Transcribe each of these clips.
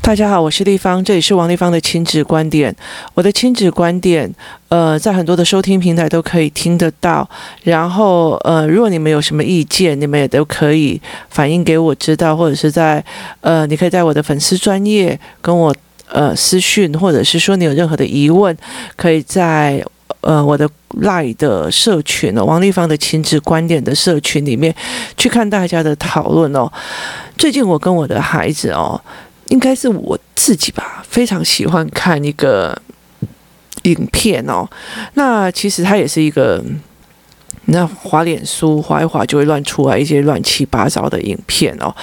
大家好，我是丽芳，这里是王丽芳的亲子观点。我的亲子观点，呃，在很多的收听平台都可以听得到。然后，呃，如果你们有什么意见，你们也都可以反映给我知道，或者是在，呃，你可以在我的粉丝专业跟我呃私讯，或者是说你有任何的疑问，可以在呃我的 LINE 的社群哦，王立芳的亲子观点的社群里面去看大家的讨论哦。最近我跟我的孩子哦。应该是我自己吧，非常喜欢看一个影片哦。那其实它也是一个。那滑脸书滑一滑就会乱出来一些乱七八糟的影片哦。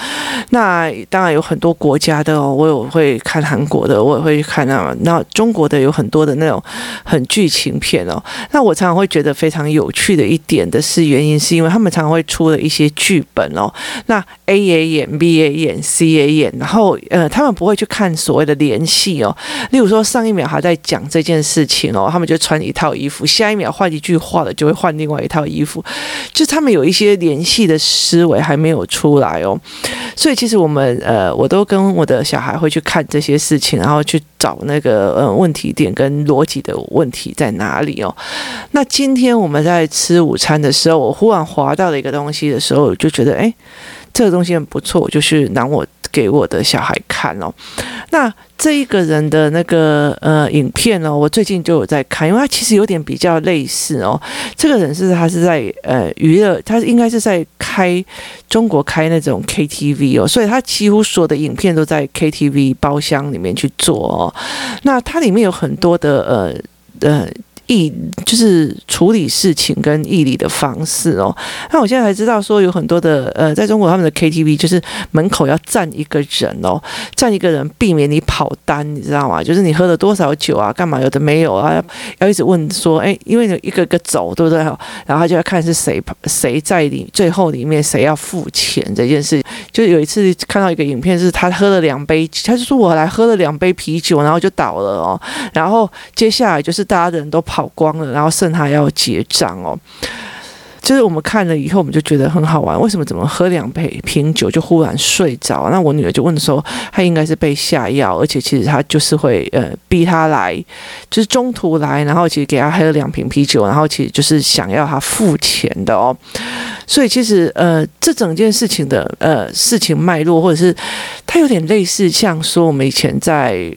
那当然有很多国家的哦，我有会看韩国的，我也会去看那。那中国的有很多的那种很剧情片哦。那我常常会觉得非常有趣的一点的是原因，是因为他们常常会出了一些剧本哦。那 A 也演，B 也演，C 也演，然后呃，他们不会去看所谓的联系哦。例如说上一秒还在讲这件事情哦，他们就穿一套衣服，下一秒换一句话了，就会换另外一套衣服。就他们有一些联系的思维还没有出来哦，所以其实我们呃，我都跟我的小孩会去看这些事情，然后去找那个呃问题点跟逻辑的问题在哪里哦。那今天我们在吃午餐的时候，我忽然滑到了一个东西的时候，我就觉得哎，这个东西很不错，就是拿我给我的小孩看哦。那这一个人的那个呃影片哦，我最近就有在看，因为他其实有点比较类似哦。这个人是他是在呃娱乐，他应该是在开中国开那种 KTV 哦，所以他几乎所有的影片都在 KTV 包厢里面去做哦。那它里面有很多的呃呃。义就是处理事情跟义理的方式哦。那我现在才知道说有很多的呃，在中国他们的 KTV 就是门口要站一个人哦，站一个人避免你跑单，你知道吗？就是你喝了多少酒啊，干嘛有的没有啊，要一直问说，哎，因为一个个走，对不对？然后就要看是谁谁在里最后里面谁要付钱这件事。就有一次看到一个影片，是他喝了两杯，他就说我来喝了两杯啤酒，然后就倒了哦。然后接下来就是大家的人都跑。光了，然后剩他要结账哦。就是我们看了以后，我们就觉得很好玩。为什么怎么喝两杯瓶酒就忽然睡着？那我女儿就问说，她应该是被下药，而且其实他就是会呃逼他来，就是中途来，然后其实给他喝了两瓶啤酒，然后其实就是想要他付钱的哦。所以其实呃这整件事情的呃事情脉络，或者是它有点类似，像说我们以前在。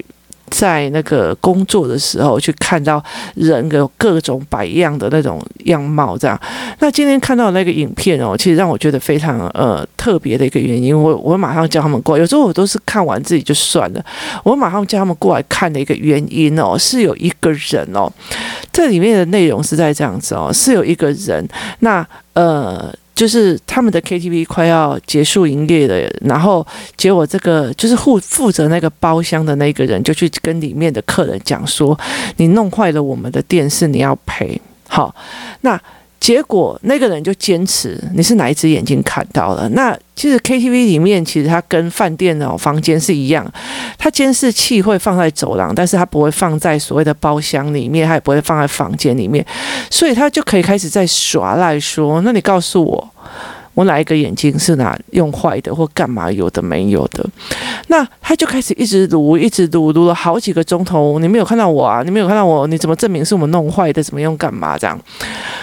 在那个工作的时候，去看到人有各种百样的那种样貌，这样。那今天看到那个影片哦，其实让我觉得非常呃特别的一个原因，我我马上叫他们过来。有时候我都是看完自己就算了，我马上叫他们过来看的一个原因哦，是有一个人哦，这里面的内容是在这样子哦，是有一个人，那呃。就是他们的 KTV 快要结束营业了，然后结果这个就是负负责那个包厢的那个人就去跟里面的客人讲说：“你弄坏了我们的电视，你要赔。”好，那。结果那个人就坚持，你是哪一只眼睛看到了？那其实 KTV 里面其实它跟饭店的房间是一样，它监视器会放在走廊，但是它不会放在所谓的包厢里面，它也不会放在房间里面，所以他就可以开始在耍赖说：“那你告诉我。”我哪一个眼睛是哪用坏的或干嘛有的没有的，那他就开始一直录，一直录，录了好几个钟头。你没有看到我啊？你没有看到我？你怎么证明是我们弄坏的？怎么用干嘛这样？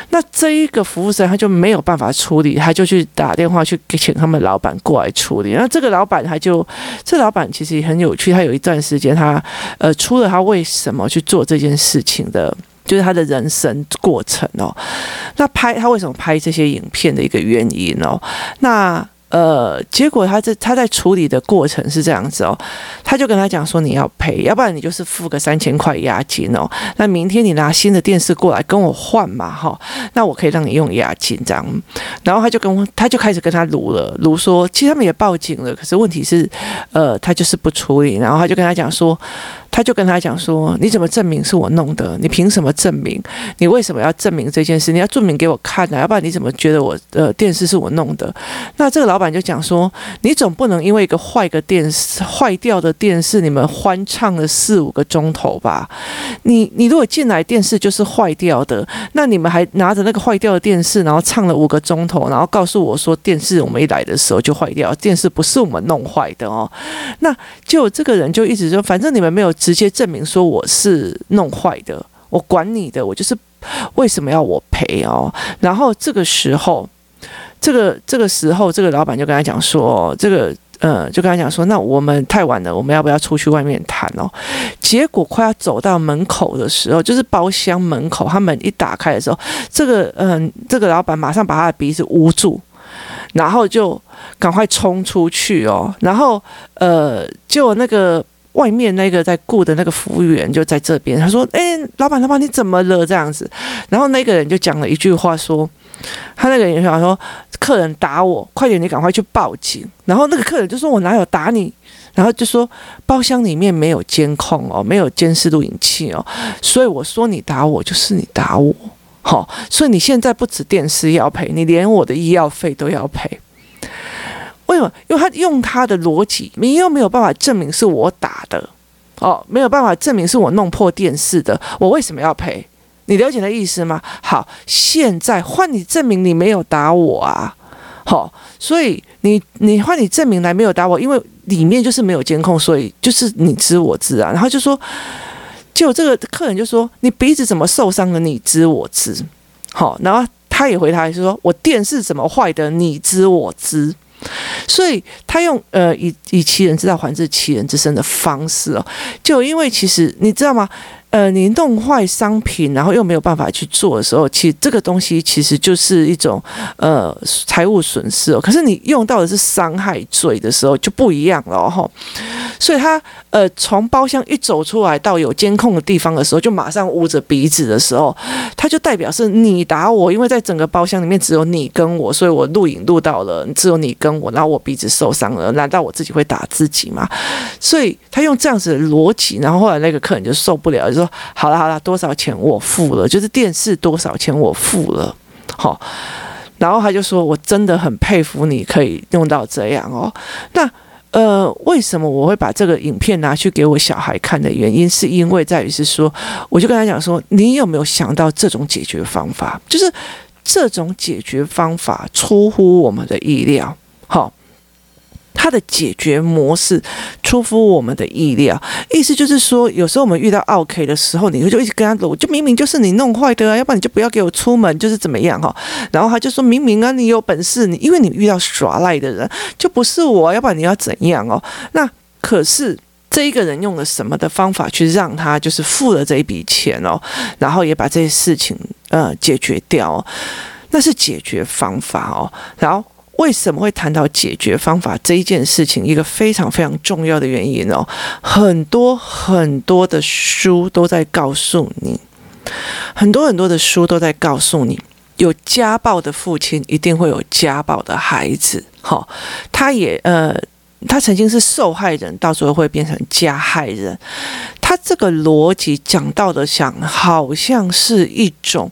那这一个服务生他就没有办法处理，他就去打电话去请他们老板过来处理。那这个老板他就，这老板其实也很有趣，他有一段时间他呃出了他为什么去做这件事情的。就是他的人生过程哦，那拍他为什么拍这些影片的一个原因哦，那呃，结果他这他在处理的过程是这样子哦，他就跟他讲说，你要赔，要不然你就是付个三千块押金哦，那明天你拿新的电视过来跟我换嘛哈，那我可以让你用押金这样，然后他就跟他就开始跟他卢了卢说，其实他们也报警了，可是问题是呃他就是不处理，然后他就跟他讲说。他就跟他讲说：“你怎么证明是我弄的？你凭什么证明？你为什么要证明这件事？你要证明给我看啊！要不然你怎么觉得我呃电视是我弄的？”那这个老板就讲说：“你总不能因为一个坏个电视坏掉的电视，你们欢唱了四五个钟头吧？你你如果进来电视就是坏掉的，那你们还拿着那个坏掉的电视，然后唱了五个钟头，然后告诉我说电视我们一来的时候就坏掉，电视不是我们弄坏的哦。那就这个人就一直说，反正你们没有。”直接证明说我是弄坏的，我管你的，我就是为什么要我赔哦？然后这个时候，这个这个时候，这个老板就跟他讲说，这个呃，就跟他讲说，那我们太晚了，我们要不要出去外面谈哦？结果快要走到门口的时候，就是包厢门口，他门一打开的时候，这个嗯、这个老板马上把他的鼻子捂住，然后就赶快冲出去哦，然后呃，就那个。外面那个在雇的那个服务员就在这边，他说：“哎，老板，老板，你怎么了？这样子。”然后那个人就讲了一句话，说：“他那个人想说，客人打我，快点，你赶快去报警。”然后那个客人就说：“我哪有打你？”然后就说：“包厢里面没有监控哦，没有监视录影器哦，所以我说你打我就是你打我，好，所以你现在不止电视要赔，你连我的医药费都要赔。”为什么？因为他用他的逻辑，你又没有办法证明是我打的，哦，没有办法证明是我弄破电视的，我为什么要赔？你了解的意思吗？好，现在换你证明你没有打我啊，好、所以你你换你证明来没有打我，因为里面就是没有监控，所以就是你知我知啊。然后就说，就这个客人就说，你鼻子怎么受伤了？你知我知，好、然后他也回答是说，我电视怎么坏的？你知我知。所以他用呃以以其人之道还治其人之身的方式哦，就因为其实你知道吗？呃，你弄坏商品，然后又没有办法去做的时候，其实这个东西其实就是一种呃财务损失哦。可是你用到的是伤害罪的时候就不一样了哈。所以他呃从包厢一走出来到有监控的地方的时候，就马上捂着鼻子的时候，他就代表是你打我，因为在整个包厢里面只有你跟我，所以我录影录到了只有你跟我，然后我鼻子受伤了，难道我自己会打自己吗？所以他用这样子的逻辑，然后后来那个客人就受不了，说。好了好了，多少钱我付了，就是电视多少钱我付了，好，然后他就说，我真的很佩服你可以用到这样哦。那呃，为什么我会把这个影片拿去给我小孩看的原因，是因为在于是说，我就跟他讲说，你有没有想到这种解决方法？就是这种解决方法出乎我们的意料，好。它的解决模式出乎我们的意料，意思就是说，有时候我们遇到 OK 的时候，你会就一直跟他说，就明明就是你弄坏的啊，要不然你就不要给我出门，就是怎么样哈。然后他就说明明啊，你有本事，你因为你遇到耍赖的人，就不是我，要不然你要怎样哦？那可是这一个人用了什么的方法去让他就是付了这一笔钱哦，然后也把这些事情呃解决掉，那是解决方法哦，然后。为什么会谈到解决方法这一件事情？一个非常非常重要的原因哦，很多很多的书都在告诉你，很多很多的书都在告诉你，有家暴的父亲一定会有家暴的孩子。好，他也呃，他曾经是受害人，到时候会变成加害人。他这个逻辑讲到的，想好像是一种。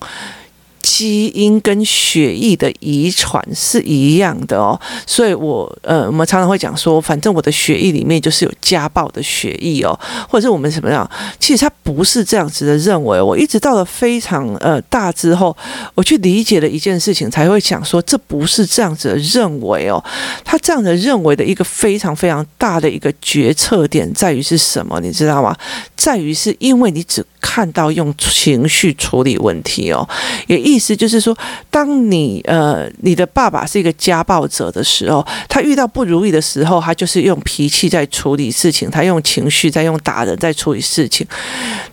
基因跟血液的遗传是一样的哦，所以我呃，我们常常会讲说，反正我的血液里面就是有家暴的血液哦，或者是我们什么样？其实他不是这样子的认为。我一直到了非常呃大之后，我去理解了一件事情，才会讲说，这不是这样子的认为哦。他这样的认为的一个非常非常大的一个决策点在于是什么？你知道吗？在于是因为你只看到用情绪处理问题哦，也意。意思就是说，当你呃，你的爸爸是一个家暴者的时候，他遇到不如意的时候，他就是用脾气在处理事情，他用情绪在用打人在处理事情，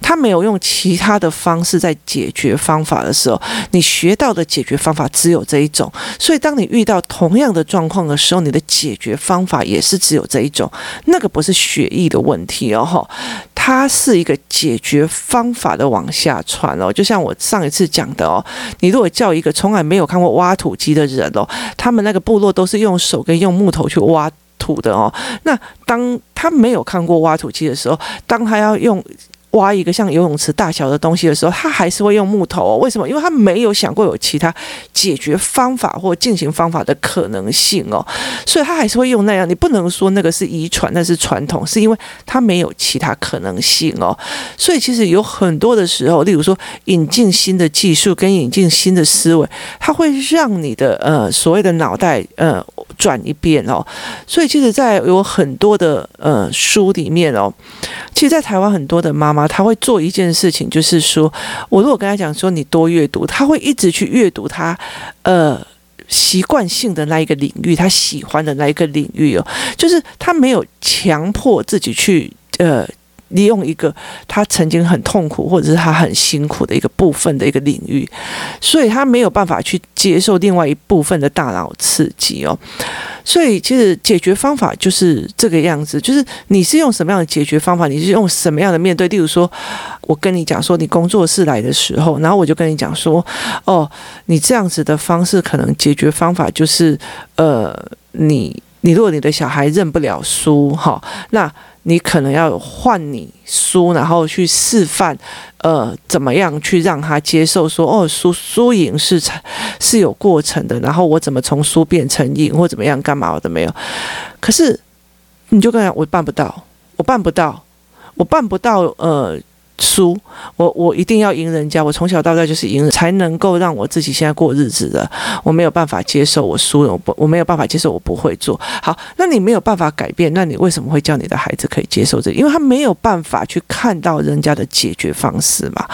他没有用其他的方式在解决方法的时候，你学到的解决方法只有这一种。所以，当你遇到同样的状况的时候，你的解决方法也是只有这一种。那个不是血液的问题哦，它是一个解决方法的往下传哦。就像我上一次讲的哦。你如果叫一个从来没有看过挖土机的人哦，他们那个部落都是用手跟用木头去挖。土的哦。那当他没有看过挖土机的时候，当他要用。挖一个像游泳池大小的东西的时候，他还是会用木头哦。为什么？因为他没有想过有其他解决方法或进行方法的可能性哦，所以他还是会用那样。你不能说那个是遗传，那是传统，是因为他没有其他可能性哦。所以其实有很多的时候，例如说引进新的技术跟引进新的思维，它会让你的呃所谓的脑袋呃转一遍哦。所以其实，在有很多的呃书里面哦，其实，在台湾很多的妈妈。她会做一件事情，就是说，我如果跟她讲说你多阅读，她会一直去阅读她呃习惯性的那一个领域，他喜欢的那一个领域哦，就是他没有强迫自己去呃。利用一个他曾经很痛苦或者是他很辛苦的一个部分的一个领域，所以他没有办法去接受另外一部分的大脑刺激哦。所以其实解决方法就是这个样子，就是你是用什么样的解决方法，你是用什么样的面对。例如说，我跟你讲说，你工作室来的时候，然后我就跟你讲说，哦，你这样子的方式可能解决方法就是，呃，你你如果你的小孩认不了输，哈，那。你可能要换你输，然后去示范，呃，怎么样去让他接受说，哦，输输赢是是有过程的，然后我怎么从输变成赢，或怎么样干嘛我都没有。可是你就跟他讲，我办不到，我办不到，我办不到，呃。输，我我一定要赢人家。我从小到大就是赢，才能够让我自己现在过日子的。我没有办法接受我输了，我不我没有办法接受我不会做好。那你没有办法改变，那你为什么会叫你的孩子可以接受这？因为他没有办法去看到人家的解决方式嘛。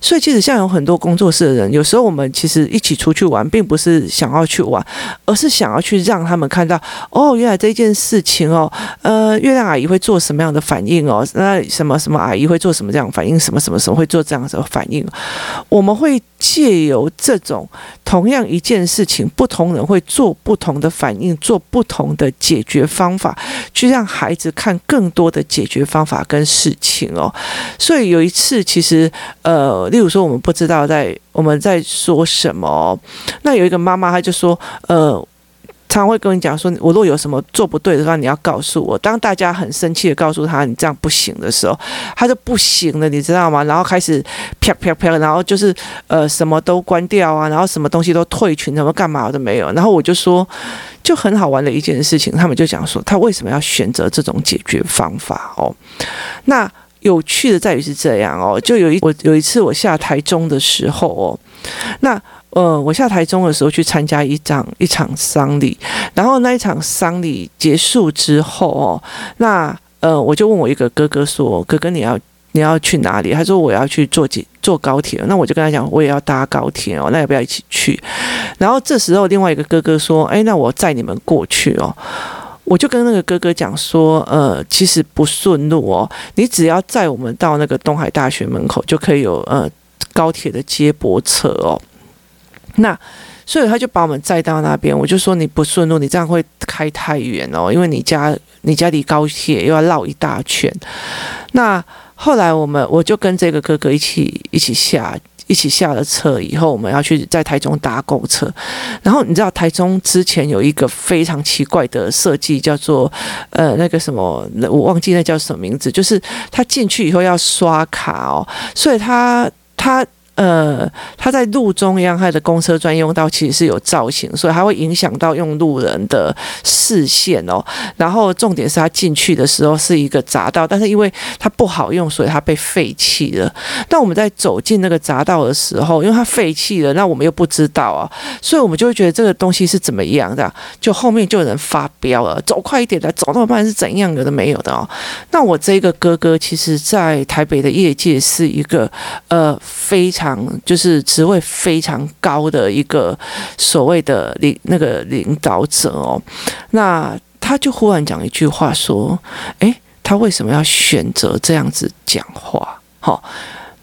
所以，其实像有很多工作室的人，有时候我们其实一起出去玩，并不是想要去玩，而是想要去让他们看到，哦，原来这件事情哦，呃，月亮阿姨会做什么样的反应哦？那什么什么阿姨会做什么这样反应？什么什么什么会做这样子的反应？我们会借由这种同样一件事情，不同人会做不同的反应，做不同的解决方法，去让孩子看更多的解决方法跟事情哦。所以有一次，其实呃。例如说，我们不知道在我们在说什么。那有一个妈妈，她就说：“呃，常会跟你讲说，我如果有什么做不对的话，你要告诉我。”当大家很生气的告诉他你这样不行的时候，他就不行了，你知道吗？然后开始啪啪啪，然后就是呃什么都关掉啊，然后什么东西都退群，什么干嘛都没有。然后我就说，就很好玩的一件事情，他们就讲说，他为什么要选择这种解决方法哦？那。有趣的在于是这样哦，就有一我有一次我下台中的时候哦，那呃我下台中的时候去参加一场一场丧礼，然后那一场丧礼结束之后哦，那呃我就问我一个哥哥说，哥哥你要你要去哪里？他说我要去坐几坐高铁，那我就跟他讲我也要搭高铁哦，那要不要一起去？然后这时候另外一个哥哥说，哎，那我载你们过去哦。我就跟那个哥哥讲说，呃，其实不顺路哦，你只要载我们到那个东海大学门口，就可以有呃高铁的接驳车哦。那所以他就把我们载到那边，我就说你不顺路，你这样会开太远哦，因为你家你家离高铁又要绕一大圈。那后来我们我就跟这个哥哥一起一起下。一起下了车以后，我们要去在台中搭公车。然后你知道台中之前有一个非常奇怪的设计，叫做呃那个什么，我忘记那叫什么名字，就是他进去以后要刷卡哦，所以他他。呃，它在路中央，它的公车专用道其实是有造型，所以它会影响到用路人的视线哦。然后重点是它进去的时候是一个匝道，但是因为它不好用，所以它被废弃了。但我们在走进那个匝道的时候，因为它废弃了，那我们又不知道啊，所以我们就会觉得这个东西是怎么样的？就后面就有人发飙了，走快一点的，走那么慢是怎样有的没有的哦。那我这个哥哥，其实在台北的业界是一个呃非常。就是职位非常高的一个所谓的领那个领导者哦，那他就忽然讲一句话说：“诶，他为什么要选择这样子讲话？”好，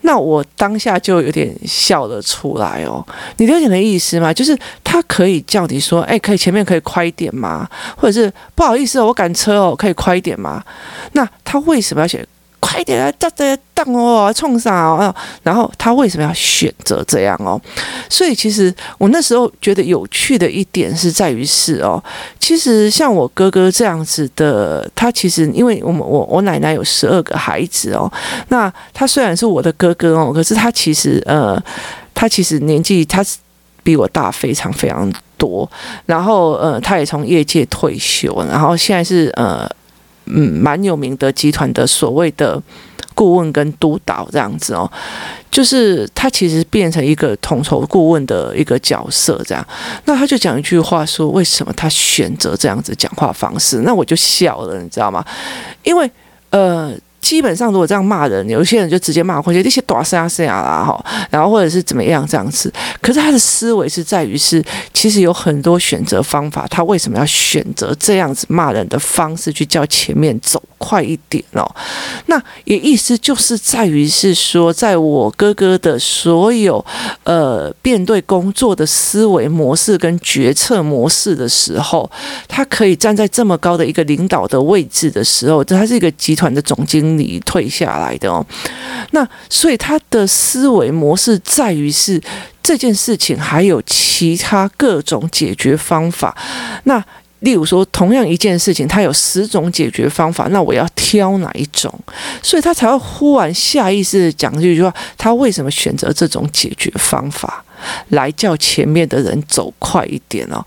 那我当下就有点笑了出来哦。你了解的意思吗？就是他可以叫你说：“诶，可以前面可以快一点吗？”或者是不好意思哦，我赶车哦，可以快一点吗？那他为什么要写？快点啊，大家当哦，冲上哦。然后他为什么要选择这样哦？所以其实我那时候觉得有趣的一点是在于是哦，其实像我哥哥这样子的，他其实因为我们我我奶奶有十二个孩子哦，那他虽然是我的哥哥哦，可是他其实呃，他其实年纪他是比我大非常非常多，然后呃，他也从业界退休，然后现在是呃。嗯，蛮有名的集团的所谓的顾问跟督导这样子哦，就是他其实变成一个统筹顾问的一个角色这样。那他就讲一句话说，为什么他选择这样子讲话方式？那我就笑了，你知道吗？因为呃。基本上，如果这样骂人，有些人就直接骂回去，那些大声声啦哈，然后或者是怎么样这样子。可是他的思维是在于是，其实有很多选择方法，他为什么要选择这样子骂人的方式去叫前面走快一点哦？那也意思就是在于是说，在我哥哥的所有呃面对工作的思维模式跟决策模式的时候，他可以站在这么高的一个领导的位置的时候，他是一个集团的总经理。退下来的哦，那所以他的思维模式在于是这件事情还有其他各种解决方法。那例如说，同样一件事情，他有十种解决方法，那我要挑哪一种？所以他才会忽然下意识的讲这句话：他为什么选择这种解决方法来叫前面的人走快一点哦？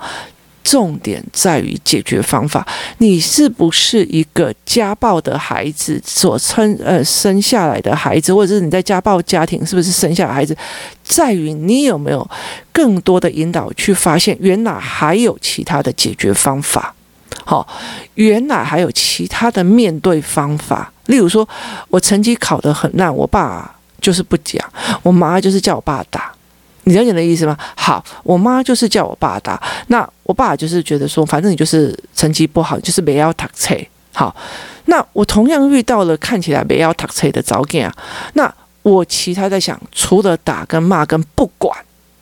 重点在于解决方法。你是不是一个家暴的孩子所生呃生下来的孩子，或者是你在家暴家庭是不是生下来孩子？在于你有没有更多的引导去发现，原来还有其他的解决方法。好，原来还有其他的面对方法。例如说，我成绩考得很烂，我爸就是不讲，我妈就是叫我爸打。你了解的意思吗？好，我妈就是叫我爸打，那我爸就是觉得说，反正你就是成绩不好，就是没要读册。好，那我同样遇到了看起来没要读册的早件啊，那我其他在想，除了打跟骂跟不管，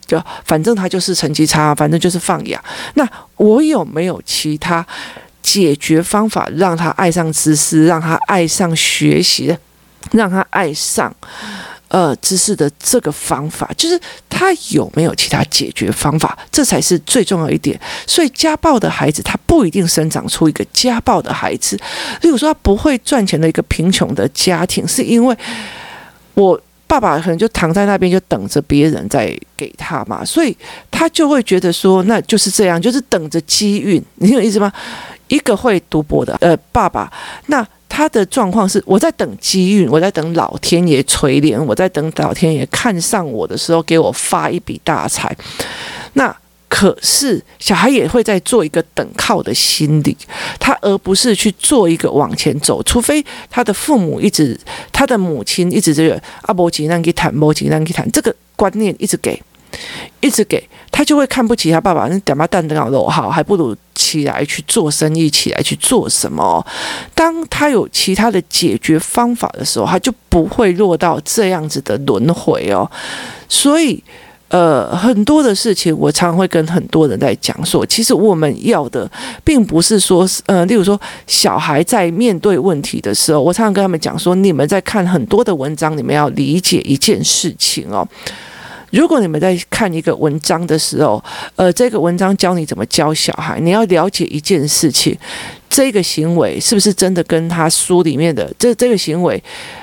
就反正他就是成绩差，反正就是放养。那我有没有其他解决方法，让他爱上知识，让他爱上学习，让他爱上？呃，知识的这个方法，就是他有没有其他解决方法，这才是最重要一点。所以，家暴的孩子他不一定生长出一个家暴的孩子。例如说，他不会赚钱的一个贫穷的家庭，是因为我爸爸可能就躺在那边，就等着别人在给他嘛，所以他就会觉得说，那就是这样，就是等着机运。你有意思吗？一个会赌博的呃爸爸，那。他的状况是，我在等机遇，我在等老天爷垂怜，我在等老天爷看上我的时候给我发一笔大财。那可是小孩也会在做一个等靠的心理，他而不是去做一个往前走，除非他的父母一直，他的母亲一直这个阿伯吉让给谈，伯吉让给谈，这个观念一直给。一直给他就会看不起他爸爸，那干嘛蛋蛋好肉好，还不如起来去做生意，起来去做什么？当他有其他的解决方法的时候，他就不会落到这样子的轮回哦。所以，呃，很多的事情，我常常会跟很多人在讲说，其实我们要的，并不是说，呃，例如说，小孩在面对问题的时候，我常常跟他们讲说，你们在看很多的文章，你们要理解一件事情哦。如果你们在看一个文章的时候，呃，这个文章教你怎么教小孩，你要了解一件事情，这个行为是不是真的跟他书里面的这这个行为，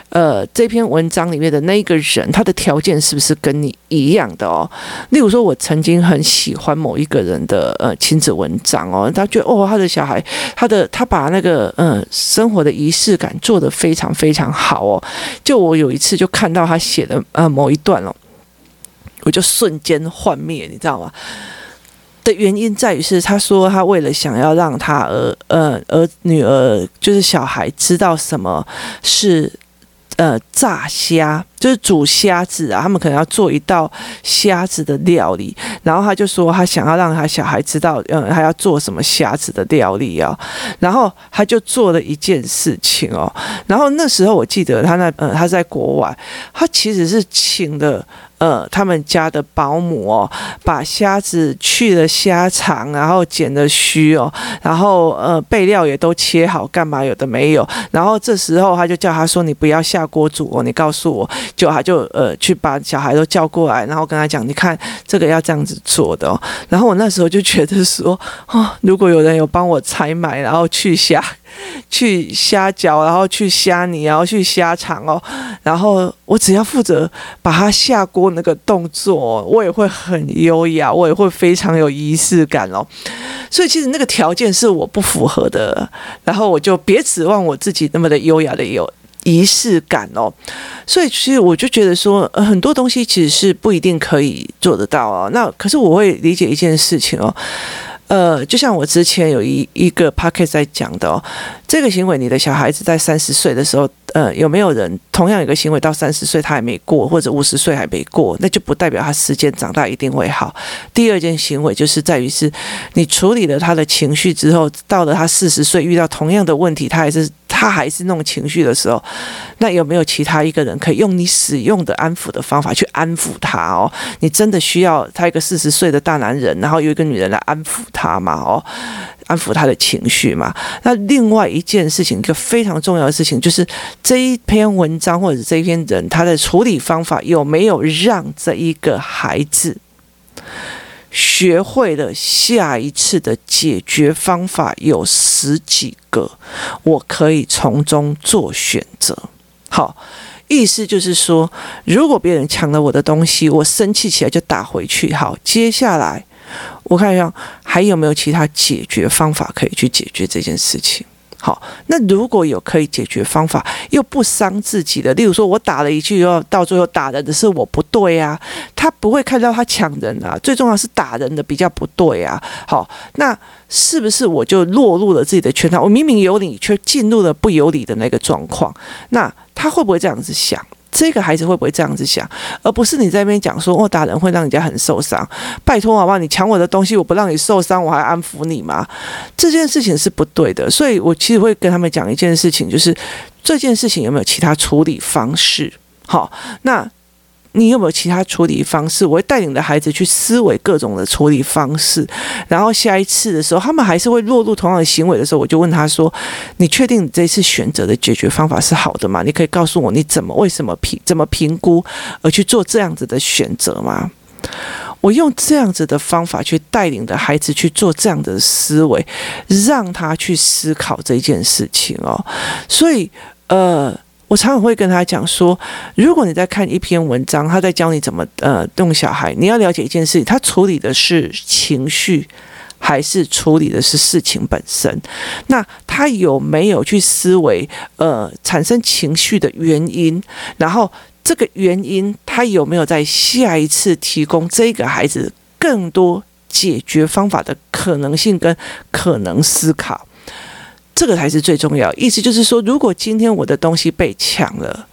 呃，这篇文章里面的那个人，他的条件是不是跟你一样的哦？例如说，我曾经很喜欢某一个人的呃亲子文章哦，他觉得哦，他的小孩，他的他把那个嗯、生活的仪式感做得非常非常好哦。就我有一次就看到他写的呃某一段哦。我就瞬间幻灭，你知道吗？的原因在于是，他说他为了想要让他儿呃儿女儿就是小孩知道什么是呃炸虾，就是煮虾子啊，他们可能要做一道虾子的料理，然后他就说他想要让他小孩知道，嗯，他要做什么虾子的料理啊，然后他就做了一件事情哦，然后那时候我记得他那，嗯，他在国外，他其实是请的。呃，他们家的保姆哦，把虾子去了虾肠，然后剪了须哦，然后呃备料也都切好，干嘛有的没有。然后这时候他就叫他说：“你不要下锅煮哦，你告诉我。”就他就呃去把小孩都叫过来，然后跟他讲：“你看这个要这样子做的哦。”然后我那时候就觉得说：“哦，如果有人有帮我采买，然后去虾。”去虾饺，然后去虾泥，然后去虾肠哦，然后我只要负责把它下锅那个动作，我也会很优雅，我也会非常有仪式感哦。所以其实那个条件是我不符合的，然后我就别指望我自己那么的优雅的有仪式感哦。所以其实我就觉得说，很多东西其实是不一定可以做得到哦。那可是我会理解一件事情哦。呃，就像我之前有一一个 pocket 在讲的哦，这个行为，你的小孩子在三十岁的时候，呃，有没有人同样有个行为到三十岁他还没过，或者五十岁还没过，那就不代表他时间长大一定会好。第二件行为就是在于是，你处理了他的情绪之后，到了他四十岁遇到同样的问题，他还是。他还是那种情绪的时候，那有没有其他一个人可以用你使用的安抚的方法去安抚他哦？你真的需要他一个四十岁的大男人，然后有一个女人来安抚他吗？哦，安抚他的情绪嘛。那另外一件事情，一个非常重要的事情，就是这一篇文章或者这一篇人他的处理方法有没有让这一个孩子。学会了下一次的解决方法有十几个，我可以从中做选择。好，意思就是说，如果别人抢了我的东西，我生气起来就打回去。好，接下来我看一下还有没有其他解决方法可以去解决这件事情。好，那如果有可以解决方法又不伤自己的，例如说我打了一句，又到最后打人的是我不对啊，他不会看到他抢人啊，最重要是打人的比较不对啊。好，那是不是我就落入了自己的圈套？我明明有理，却进入了不有理的那个状况？那他会不会这样子想？这个孩子会不会这样子想，而不是你在那边讲说，哦，打人会让人家很受伤。拜托好不好？你抢我的东西，我不让你受伤，我还安抚你吗？这件事情是不对的。所以我其实会跟他们讲一件事情，就是这件事情有没有其他处理方式？好，那。你有没有其他处理方式？我会带领的孩子去思维各种的处理方式，然后下一次的时候，他们还是会落入同样的行为的时候，我就问他说：“你确定你这次选择的解决方法是好的吗？你可以告诉我你怎么、为什么评、怎么评估而去做这样子的选择吗？”我用这样子的方法去带领的孩子去做这样的思维，让他去思考这件事情哦。所以，呃。我常常会跟他讲说，如果你在看一篇文章，他在教你怎么呃动小孩，你要了解一件事情，他处理的是情绪，还是处理的是事情本身？那他有没有去思维呃产生情绪的原因？然后这个原因，他有没有在下一次提供这个孩子更多解决方法的可能性跟可能思考？这个才是最重要，意思就是说，如果今天我的东西被抢了，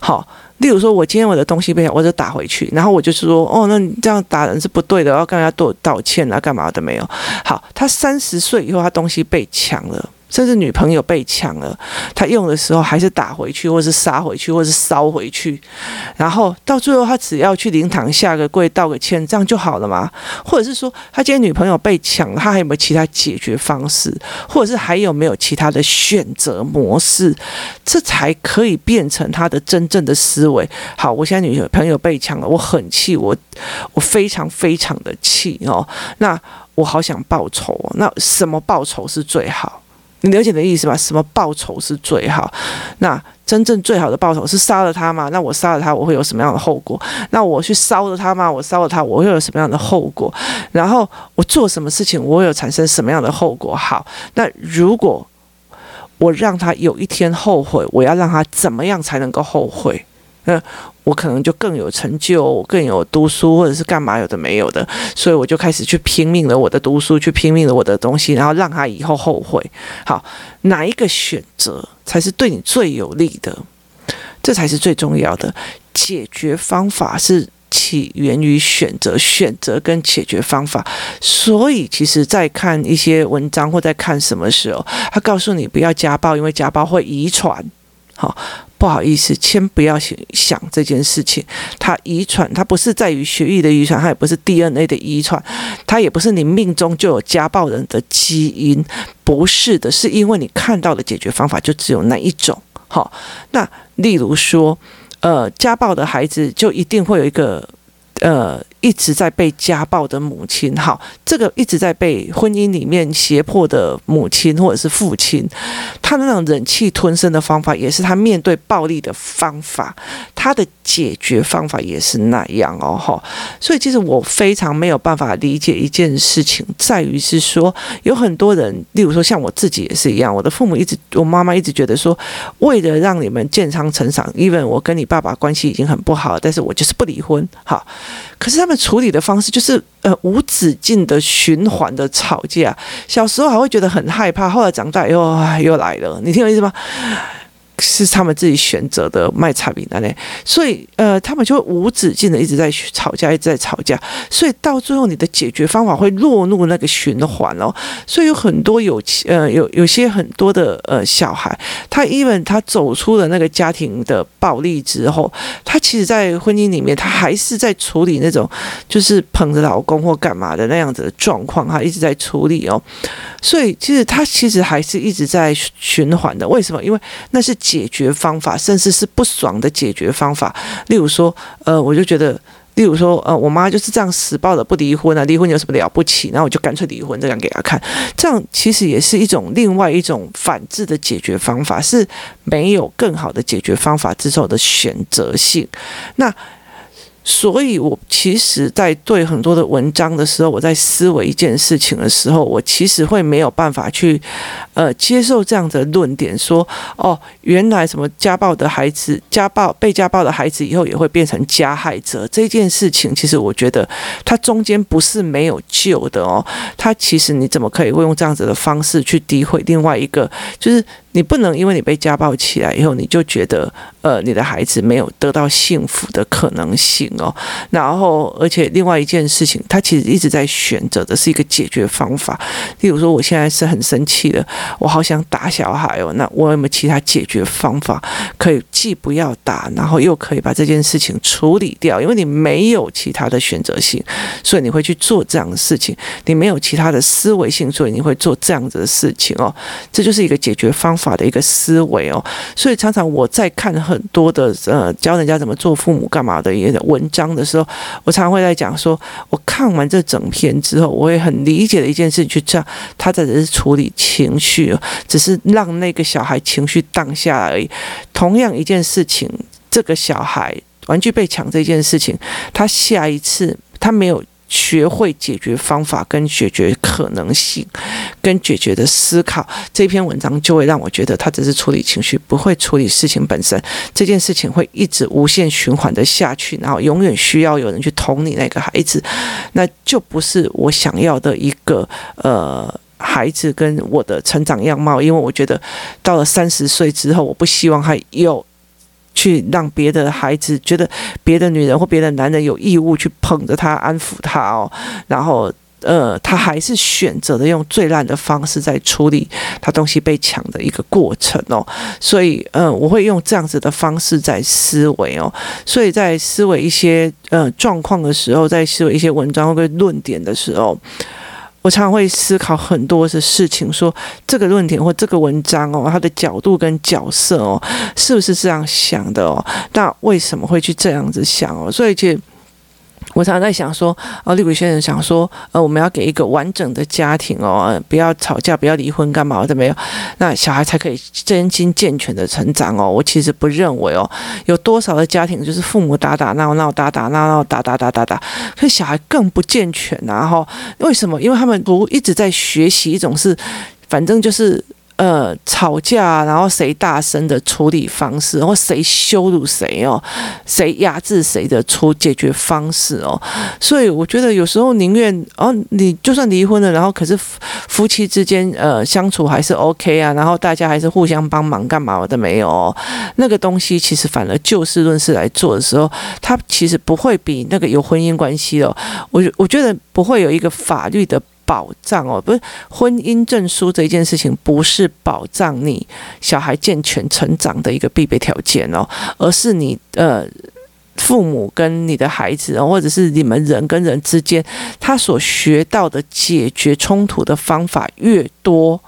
好，例如说，我今天我的东西被抢，我就打回去，然后我就是说，哦，那你这样打人是不对的，要跟人家道道歉啊，干嘛的没有？好，他三十岁以后，他东西被抢了。甚至女朋友被抢了，他用的时候还是打回去，或是杀回去，或是烧回去，然后到最后他只要去灵堂下个跪道个歉，这样就好了吗？或者是说，他今天女朋友被抢，他还有没有其他解决方式？或者是还有没有其他的选择模式？这才可以变成他的真正的思维。好，我现在女朋友被抢了，我很气，我我非常非常的气哦。那我好想报仇哦。那什么报仇是最好？你了解的意思吧？什么报仇是最好？那真正最好的报仇是杀了他吗？那我杀了他，我会有什么样的后果？那我去烧了他吗？我烧了他，我会有什么样的后果？然后我做什么事情，我会有产生什么样的后果？好，那如果我让他有一天后悔，我要让他怎么样才能够后悔？嗯。我可能就更有成就，更有读书，或者是干嘛有的没有的，所以我就开始去拼命了我的读书，去拼命了我的东西，然后让他以后后悔。好，哪一个选择才是对你最有利的？这才是最重要的。解决方法是起源于选择，选择跟解决方法。所以，其实，在看一些文章或在看什么时候，他告诉你不要家暴，因为家暴会遗传。好，不好意思，先不要想想这件事情。它遗传，它不是在于血液的遗传，它也不是 DNA 的遗传，它也不是你命中就有家暴人的基因，不是的，是因为你看到的解决方法就只有那一种。好，那例如说，呃，家暴的孩子就一定会有一个，呃。一直在被家暴的母亲，好，这个一直在被婚姻里面胁迫的母亲或者是父亲，他那种忍气吞声的方法，也是他面对暴力的方法，他的解决方法也是那样哦，哈。所以其实我非常没有办法理解一件事情，在于是说，有很多人，例如说像我自己也是一样，我的父母一直，我妈妈一直觉得说，为了让你们健康成长因为我跟你爸爸关系已经很不好，但是我就是不离婚，好，可是他处理的方式就是呃无止境的循环的吵架，小时候还会觉得很害怕，后来长大以后又来了，你听我意思吗？是他们自己选择的卖差饼的呢，所以呃，他们就会无止境的一直在吵架，一直在吵架，所以到最后你的解决方法会落入那个循环哦。所以有很多有呃有有些很多的呃小孩，他 even 他走出了那个家庭的暴力之后，他其实，在婚姻里面，他还是在处理那种就是捧着老公或干嘛的那样子的状况，他一直在处理哦。所以其实他其实还是一直在循环的。为什么？因为那是。解决方法，甚至是不爽的解决方法。例如说，呃，我就觉得，例如说，呃，我妈就是这样死抱着不离婚啊，离婚有什么了不起？那我就干脆离婚，这样给她看。这样其实也是一种另外一种反制的解决方法，是没有更好的解决方法之后的选择性。那。所以，我其实，在对很多的文章的时候，我在思维一件事情的时候，我其实会没有办法去，呃，接受这样的论点，说，哦，原来什么家暴的孩子，家暴被家暴的孩子以后也会变成加害者，这件事情，其实我觉得它中间不是没有救的哦，它其实你怎么可以会用这样子的方式去诋毁另外一个，就是。你不能因为你被家暴起来以后，你就觉得呃你的孩子没有得到幸福的可能性哦。然后，而且另外一件事情，他其实一直在选择的是一个解决方法。例如说，我现在是很生气的，我好想打小孩哦。那我有没有其他解决方法，可以既不要打，然后又可以把这件事情处理掉？因为你没有其他的选择性，所以你会去做这样的事情。你没有其他的思维性，所以你会做这样子的事情哦。这就是一个解决方法。的一个思维哦，所以常常我在看很多的呃教人家怎么做父母干嘛的一些文章的时候，我常常会在讲说，我看完这整篇之后，我也很理解的一件事情，就这样，他只是处理情绪，只是让那个小孩情绪荡下来而已。同样一件事情，这个小孩玩具被抢这件事情，他下一次他没有。学会解决方法跟解决可能性，跟解决的思考，这篇文章就会让我觉得他只是处理情绪，不会处理事情本身。这件事情会一直无限循环的下去，然后永远需要有人去捅你那个孩子，那就不是我想要的一个呃孩子跟我的成长样貌。因为我觉得到了三十岁之后，我不希望还有。去让别的孩子觉得别的女人或别的男人有义务去捧着他安抚他哦，然后呃，他还是选择的用最烂的方式在处理他东西被抢的一个过程哦，所以呃，我会用这样子的方式在思维哦，所以在思维一些呃状况的时候，在思维一些文章或者论点的时候。我常常会思考很多的事情，说这个论点或这个文章哦，它的角度跟角色哦，是不是这样想的哦？那为什么会去这样子想哦？所以其实。我常常在想说，哦，立伟先生想说，呃，我们要给一个完整的家庭哦，不要吵架，不要离婚，干嘛的没有？那小孩才可以身心健全的成长哦。我其实不认为哦，有多少的家庭就是父母打打闹闹，打打闹闹，打打打打打，所以小孩更不健全啊！哈，为什么？因为他们不一直在学习一种是，反正就是。呃吵架，然后谁大声的处理方式，然后谁羞辱谁哦，谁压制谁的出解决方式哦。所以我觉得有时候宁愿哦，你就算离婚了，然后可是夫妻之间呃相处还是 OK 啊，然后大家还是互相帮忙干嘛的没有。那个东西其实反而就事论事来做的时候，它其实不会比那个有婚姻关系哦。我我觉得不会有一个法律的保障哦，不是婚姻证书这一件事情，不是保障你小孩健全成长的一个必备条件哦，而是你呃。父母跟你的孩子，或者是你们人跟人之间，他所学到的解决冲突的方法越多，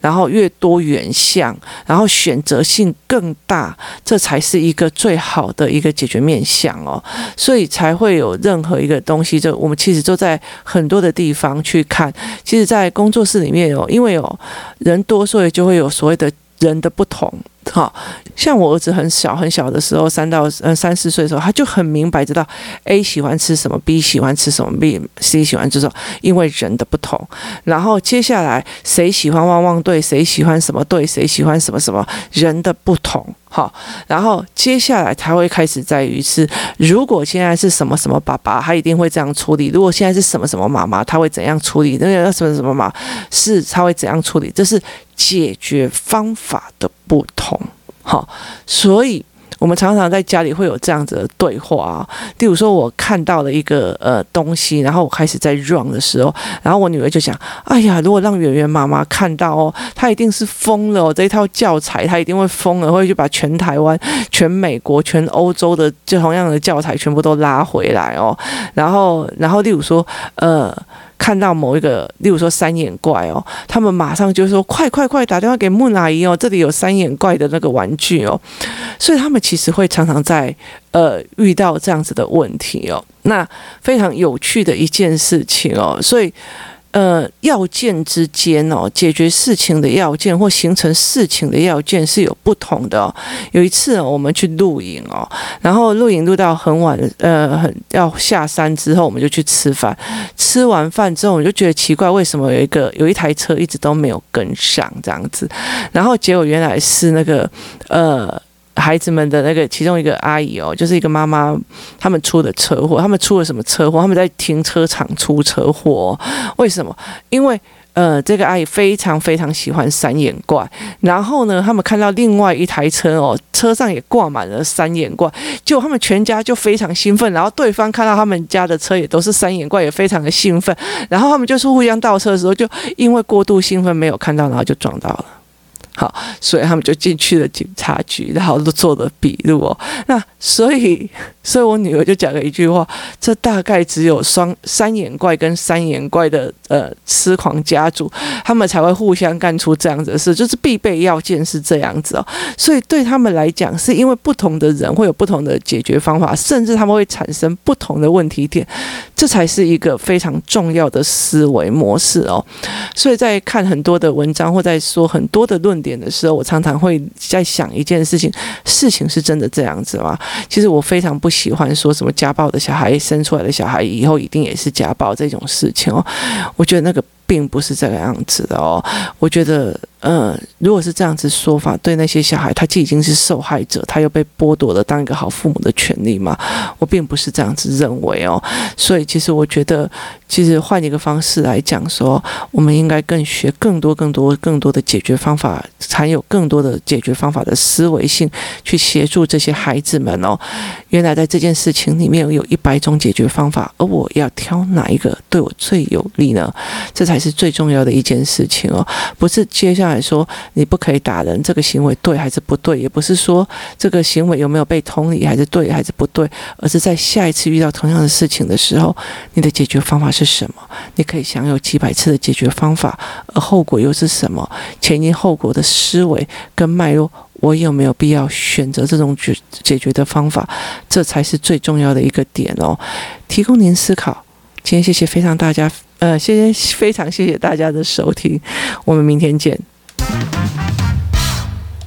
然后越多元项，然后选择性更大，这才是一个最好的一个解决面向哦。所以才会有任何一个东西，就我们其实都在很多的地方去看。其实，在工作室里面有，因为有人多，所以就会有所谓的人的不同。哈，像我儿子很小很小的时候，三到呃三四岁的时候，他就很明白知道 A 喜欢吃什么，B 喜欢吃什么，B C 喜欢吃什么，因为人的不同。然后接下来谁喜欢汪汪队，谁喜欢什么队，谁喜欢什么什么，人的不同。好，然后接下来才会开始在于是，如果现在是什么什么爸爸，他一定会这样处理；如果现在是什么什么妈妈，他会怎样处理？那个什么什么妈是他会怎样处理？这是解决方法的不同。好，所以。我们常常在家里会有这样子的对话啊，例如说，我看到了一个呃东西，然后我开始在 run 的时候，然后我女儿就想：“哎呀，如果让圆圆妈妈看到哦，她一定是疯了哦，这一套教材她一定会疯了，会去把全台湾、全美国、全欧洲的就同样的教材全部都拉回来哦。”然后，然后例如说，呃。看到某一个，例如说三眼怪哦，他们马上就说：“快快快，打电话给木乃伊哦，这里有三眼怪的那个玩具哦。”所以他们其实会常常在呃遇到这样子的问题哦，那非常有趣的一件事情哦，所以。呃，要件之间哦，解决事情的要件或形成事情的要件是有不同的哦。有一次我们去露营哦，然后露营露到很晚，呃，很要下山之后，我们就去吃饭。吃完饭之后，我就觉得奇怪，为什么有一个有一台车一直都没有跟上这样子？然后结果原来是那个呃。孩子们的那个其中一个阿姨哦，就是一个妈妈，他们出的车祸，他们出了什么车祸？他们在停车场出车祸，为什么？因为呃，这个阿姨非常非常喜欢三眼怪，然后呢，他们看到另外一台车哦，车上也挂满了三眼怪，结果他们全家就非常兴奋，然后对方看到他们家的车也都是三眼怪，也非常的兴奋，然后他们就是互相倒车的时候，就因为过度兴奋没有看到，然后就撞到了。好，所以他们就进去了警察局，然后都做了笔录哦。那所以，所以我女儿就讲了一句话：这大概只有双三眼怪跟三眼怪的呃痴狂家族，他们才会互相干出这样子的事，就是必备要件是这样子哦。所以对他们来讲，是因为不同的人会有不同的解决方法，甚至他们会产生不同的问题点，这才是一个非常重要的思维模式哦。所以在看很多的文章或在说很多的论点的时候，我常常会在想一件事情：事情是真的这样子吗？其实我非常不喜欢说什么家暴的小孩生出来的小孩以后一定也是家暴这种事情哦。我觉得那个。并不是这个样子的哦，我觉得，呃，如果是这样子说法，对那些小孩，他既已经是受害者，他又被剥夺了当一个好父母的权利嘛，我并不是这样子认为哦，所以其实我觉得，其实换一个方式来讲说，我们应该更学更多、更多、更多的解决方法，才有更多的解决方法的思维性去协助这些孩子们哦。原来在这件事情里面有一百种解决方法，而我要挑哪一个对我最有利呢？这才。才是最重要的一件事情哦，不是接下来说你不可以打人，这个行为对还是不对，也不是说这个行为有没有被同理还是对还是不对，而是在下一次遇到同样的事情的时候，你的解决方法是什么？你可以享有几百次的解决方法，而后果又是什么？前因后果的思维跟脉络，我有没有必要选择这种解解决的方法？这才是最重要的一个点哦，提供您思考。今天谢谢非常大家。呃，谢谢，非常谢谢大家的收听，我们明天见。